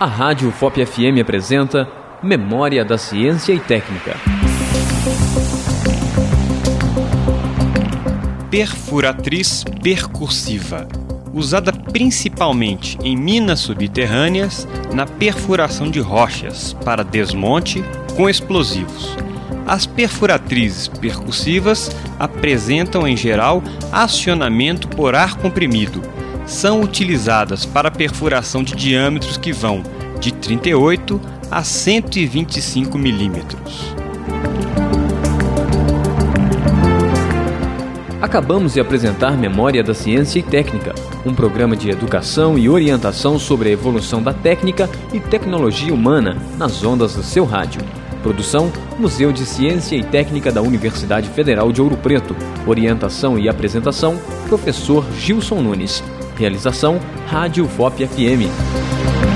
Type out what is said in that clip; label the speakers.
Speaker 1: A Rádio FOP FM apresenta Memória da Ciência e Técnica.
Speaker 2: Perfuratriz percursiva, usada principalmente em minas subterrâneas na perfuração de rochas para desmonte com explosivos. As perfuratrizes percussivas apresentam em geral acionamento por ar comprimido são utilizadas para perfuração de diâmetros que vão de 38 a 125 milímetros.
Speaker 1: Acabamos de apresentar Memória da Ciência e Técnica, um programa de educação e orientação sobre a evolução da técnica e tecnologia humana nas ondas do seu rádio. Produção: Museu de Ciência e Técnica da Universidade Federal de Ouro Preto. Orientação e apresentação: Professor Gilson Nunes. Realização Rádio VOP FM.